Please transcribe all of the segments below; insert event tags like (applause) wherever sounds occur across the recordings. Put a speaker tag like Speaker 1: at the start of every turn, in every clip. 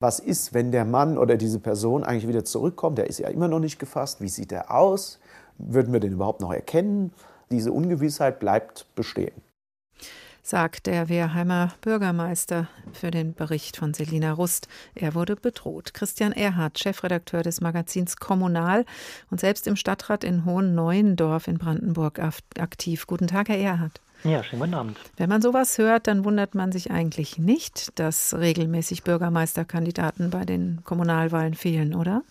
Speaker 1: Was ist, wenn der Mann oder diese Person eigentlich wieder zurückkommt? Der ist ja immer noch nicht gefasst. Wie sieht er aus? Würden wir den überhaupt noch erkennen? Diese Ungewissheit bleibt bestehen
Speaker 2: sagt der Wehrheimer Bürgermeister für den Bericht von Selina Rust. Er wurde bedroht. Christian Erhardt, Chefredakteur des Magazins Kommunal und selbst im Stadtrat in Hohen-Neuendorf in Brandenburg aktiv. Guten Tag, Herr Erhardt.
Speaker 3: Ja, schönen guten Abend.
Speaker 2: Wenn man sowas hört, dann wundert man sich eigentlich nicht, dass regelmäßig Bürgermeisterkandidaten bei den Kommunalwahlen fehlen, oder?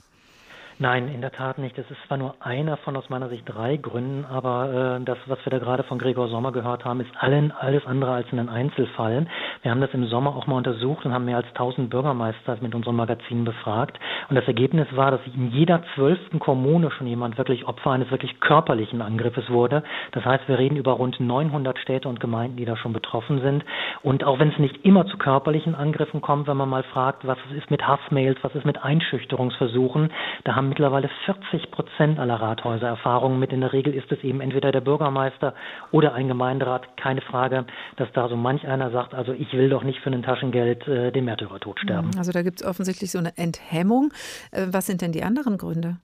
Speaker 3: Nein, in der Tat nicht. Das ist zwar nur einer von aus meiner Sicht drei Gründen, aber äh, das, was wir da gerade von Gregor Sommer gehört haben, ist allen, alles andere als ein Einzelfall. Wir haben das im Sommer auch mal untersucht und haben mehr als 1000 Bürgermeister mit unserem Magazin befragt. Und das Ergebnis war, dass in jeder zwölften Kommune schon jemand wirklich Opfer eines wirklich körperlichen Angriffes wurde. Das heißt, wir reden über rund 900 Städte und Gemeinden, die da schon betroffen sind. Und auch wenn es nicht immer zu körperlichen Angriffen kommt, wenn man mal fragt, was ist mit Hassmails, was ist mit Einschüchterungsversuchen, da haben mittlerweile 40 Prozent aller Rathäuser Erfahrungen mit. In der Regel ist es eben entweder der Bürgermeister oder ein Gemeinderat. Keine Frage, dass da so manch einer sagt, also ich will doch nicht für ein Taschengeld äh, den Märtyrertod sterben.
Speaker 2: Also da gibt es offensichtlich so eine Enthemmung. Äh, was sind denn die anderen Gründe?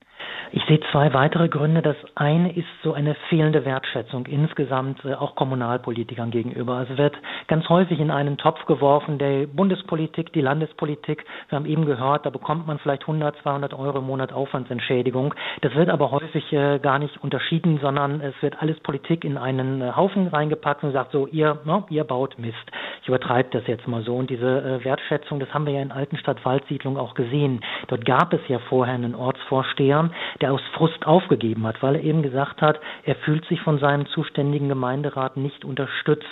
Speaker 3: Ich sehe zwei weitere Gründe. Das eine ist so eine fehlende Wertschätzung insgesamt äh, auch Kommunalpolitikern gegenüber. Also wird ganz häufig in einen Topf geworfen, der Bundespolitik, die Landespolitik. Wir haben eben gehört, da bekommt man vielleicht 100, 200 Euro im Monat Aufwandsentschädigung. Das wird aber häufig äh, gar nicht unterschieden, sondern es wird alles Politik in einen äh, Haufen reingepackt und sagt so, ihr, no, ihr baut Mist. Ich übertreibe das jetzt mal so. Und diese äh, Wertschätzung, das haben wir ja in Altenstadt-Waldsiedlung auch gesehen. Dort gab es ja vorher einen Ortsvorsteher, der aus Frust aufgegeben hat, weil er eben gesagt hat, er fühlt sich von seinem zuständigen Gemeinderat nicht unterstützt.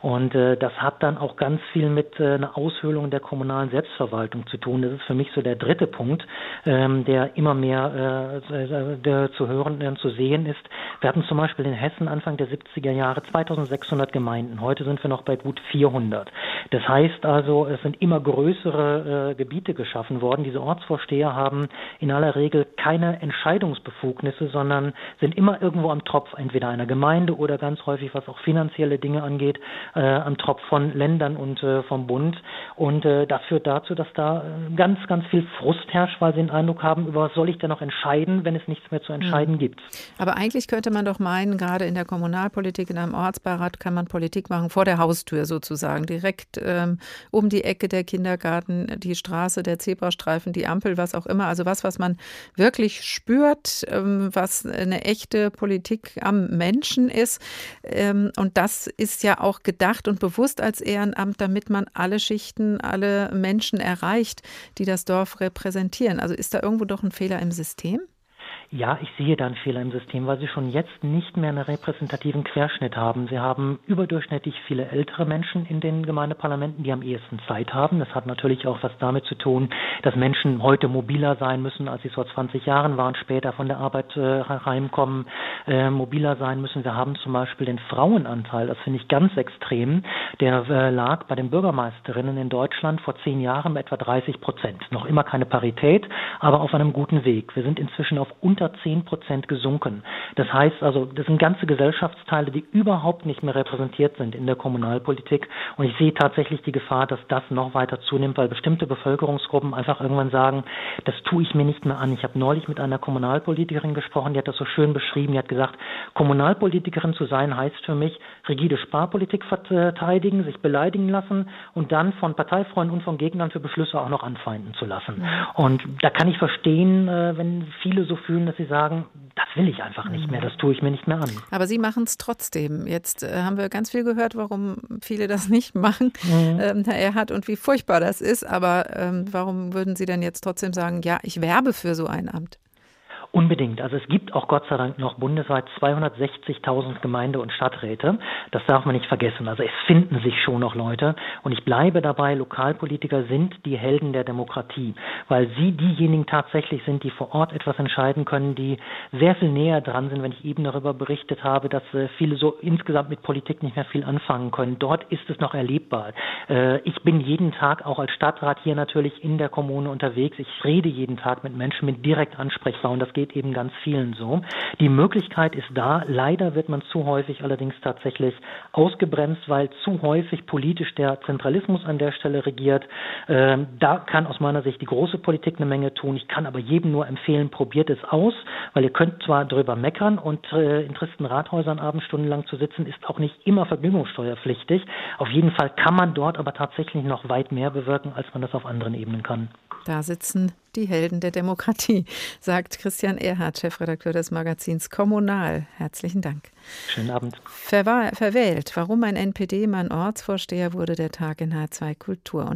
Speaker 3: Und äh, das hat dann auch ganz viel mit äh, einer Aushöhlung der kommunalen Selbstverwaltung zu tun. Das ist für mich so der dritte Punkt, ähm, der immer mehr äh, der zu hören, äh, zu sehen ist. Wir hatten zum Beispiel in Hessen Anfang der 70er Jahre 2600 Gemeinden. Heute sind wir noch bei gut 400. Das heißt also, es sind immer größere äh, Gebiete geschaffen worden. Diese Ortsvorsteher haben in aller Regel keine Entscheidungsbefugnisse, sondern sind immer irgendwo am Tropf, entweder einer Gemeinde oder ganz häufig, was auch finanzielle Dinge angeht, äh, am Tropf von Ländern und äh, vom Bund. Und äh, das führt dazu, dass da äh, ganz, ganz viel Frust herrscht, weil sie den Eindruck haben, über was soll ich denn noch entscheiden, wenn es nichts mehr zu entscheiden mhm. gibt.
Speaker 2: Aber eigentlich könnte man doch meinen, gerade in der Kommunalpolitik, in einem Ortsbeirat kann man Politik machen vor der Haustür sozusagen, direkt ähm, um die Ecke der Kindergarten, die Straße, der Zebrastreifen, die Ampel, was auch immer. Also was, was man wirklich spürt, ähm, was eine echte Politik am Menschen ist. Ähm, und das ist ja auch gedacht und bewusst als Ehrenamt, damit man alle Schichten, alle Menschen erreicht, die das Dorf repräsentieren. Also ist da irgendwo doch ein Fehler im System?
Speaker 3: Ja, ich sehe da einen Fehler im System, weil Sie schon jetzt nicht mehr einen repräsentativen Querschnitt haben. Sie haben überdurchschnittlich viele ältere Menschen in den Gemeindeparlamenten, die am ehesten Zeit haben. Das hat natürlich auch was damit zu tun, dass Menschen heute mobiler sein müssen, als sie es vor 20 Jahren waren, später von der Arbeit äh, heimkommen, äh, mobiler sein müssen. Wir haben zum Beispiel den Frauenanteil, das finde ich ganz extrem. Der äh, lag bei den Bürgermeisterinnen in Deutschland vor zehn Jahren bei etwa 30 Prozent. Noch immer keine Parität, aber auf einem guten Weg. Wir sind inzwischen auf unter 10 Prozent gesunken. Das heißt also, das sind ganze Gesellschaftsteile, die überhaupt nicht mehr repräsentiert sind in der Kommunalpolitik. Und ich sehe tatsächlich die Gefahr, dass das noch weiter zunimmt, weil bestimmte Bevölkerungsgruppen einfach irgendwann sagen, das tue ich mir nicht mehr an. Ich habe neulich mit einer Kommunalpolitikerin gesprochen, die hat das so schön beschrieben. Die hat gesagt, Kommunalpolitikerin zu sein heißt für mich, rigide Sparpolitik verteidigen, sich beleidigen lassen und dann von Parteifreunden und von Gegnern für Beschlüsse auch noch anfeinden zu lassen. Und da kann ich verstehen, äh, wenn viele so fühlen, dass sie sagen, das will ich einfach nicht mehr, das tue ich mir nicht mehr an.
Speaker 2: Aber Sie machen es trotzdem. Jetzt äh, haben wir ganz viel gehört, warum viele das nicht machen, mhm. ähm, Herr Erhard, und wie furchtbar das ist. Aber ähm, warum würden Sie denn jetzt trotzdem sagen, ja, ich werbe für so ein Amt?
Speaker 3: Unbedingt. Also es gibt auch Gott sei Dank noch bundesweit 260.000 Gemeinde- und Stadträte. Das darf man nicht vergessen. Also es finden sich schon noch Leute. Und ich bleibe dabei, Lokalpolitiker sind die Helden der Demokratie, weil sie diejenigen tatsächlich sind, die vor Ort etwas entscheiden können, die sehr viel näher dran sind, wenn ich eben darüber berichtet habe, dass äh, viele so insgesamt mit Politik nicht mehr viel anfangen können. Dort ist es noch erlebbar. Äh, ich bin jeden Tag auch als Stadtrat hier natürlich in der Kommune unterwegs. Ich rede jeden Tag mit Menschen, bin direkt ansprechbar und das geht geht eben ganz vielen so. Die Möglichkeit ist da. Leider wird man zu häufig allerdings tatsächlich ausgebremst, weil zu häufig politisch der Zentralismus an der Stelle regiert. Ähm, da kann aus meiner Sicht die große Politik eine Menge tun. Ich kann aber jedem nur empfehlen, probiert es aus, weil ihr könnt zwar drüber meckern und äh, in tristen Rathäusern abends stundenlang zu sitzen, ist auch nicht immer vergnügungssteuerpflichtig. Auf jeden Fall kann man dort aber tatsächlich noch weit mehr bewirken, als man das auf anderen Ebenen kann.
Speaker 2: Da sitzen die Helden der Demokratie, (laughs) sagt Christian Erhardt, Chefredakteur des Magazins Kommunal. Herzlichen Dank.
Speaker 3: Schönen Abend.
Speaker 2: Verwahl, verwählt. Warum ein NPD-Mann Ortsvorsteher wurde der Tag in H2 Kultur.